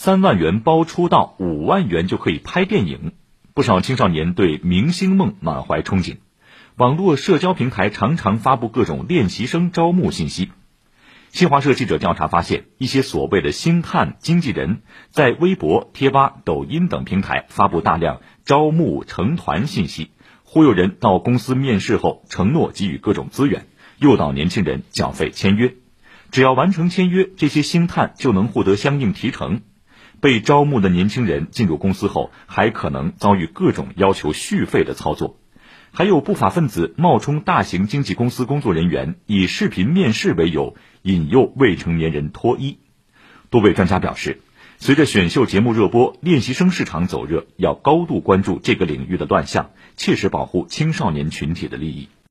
三万元包出道，五万元就可以拍电影，不少青少年对明星梦满怀憧憬。网络社交平台常常发布各种练习生招募信息。新华社记者调查发现，一些所谓的星探经纪人，在微博、贴吧、抖音等平台发布大量招募成团信息，忽悠人到公司面试后承诺给予各种资源，诱导年轻人缴费签约。只要完成签约，这些星探就能获得相应提成。被招募的年轻人进入公司后，还可能遭遇各种要求续费的操作。还有不法分子冒充大型经纪公司工作人员，以视频面试为由，引诱未成年人脱衣。多位专家表示，随着选秀节目热播，练习生市场走热，要高度关注这个领域的乱象，切实保护青少年群体的利益。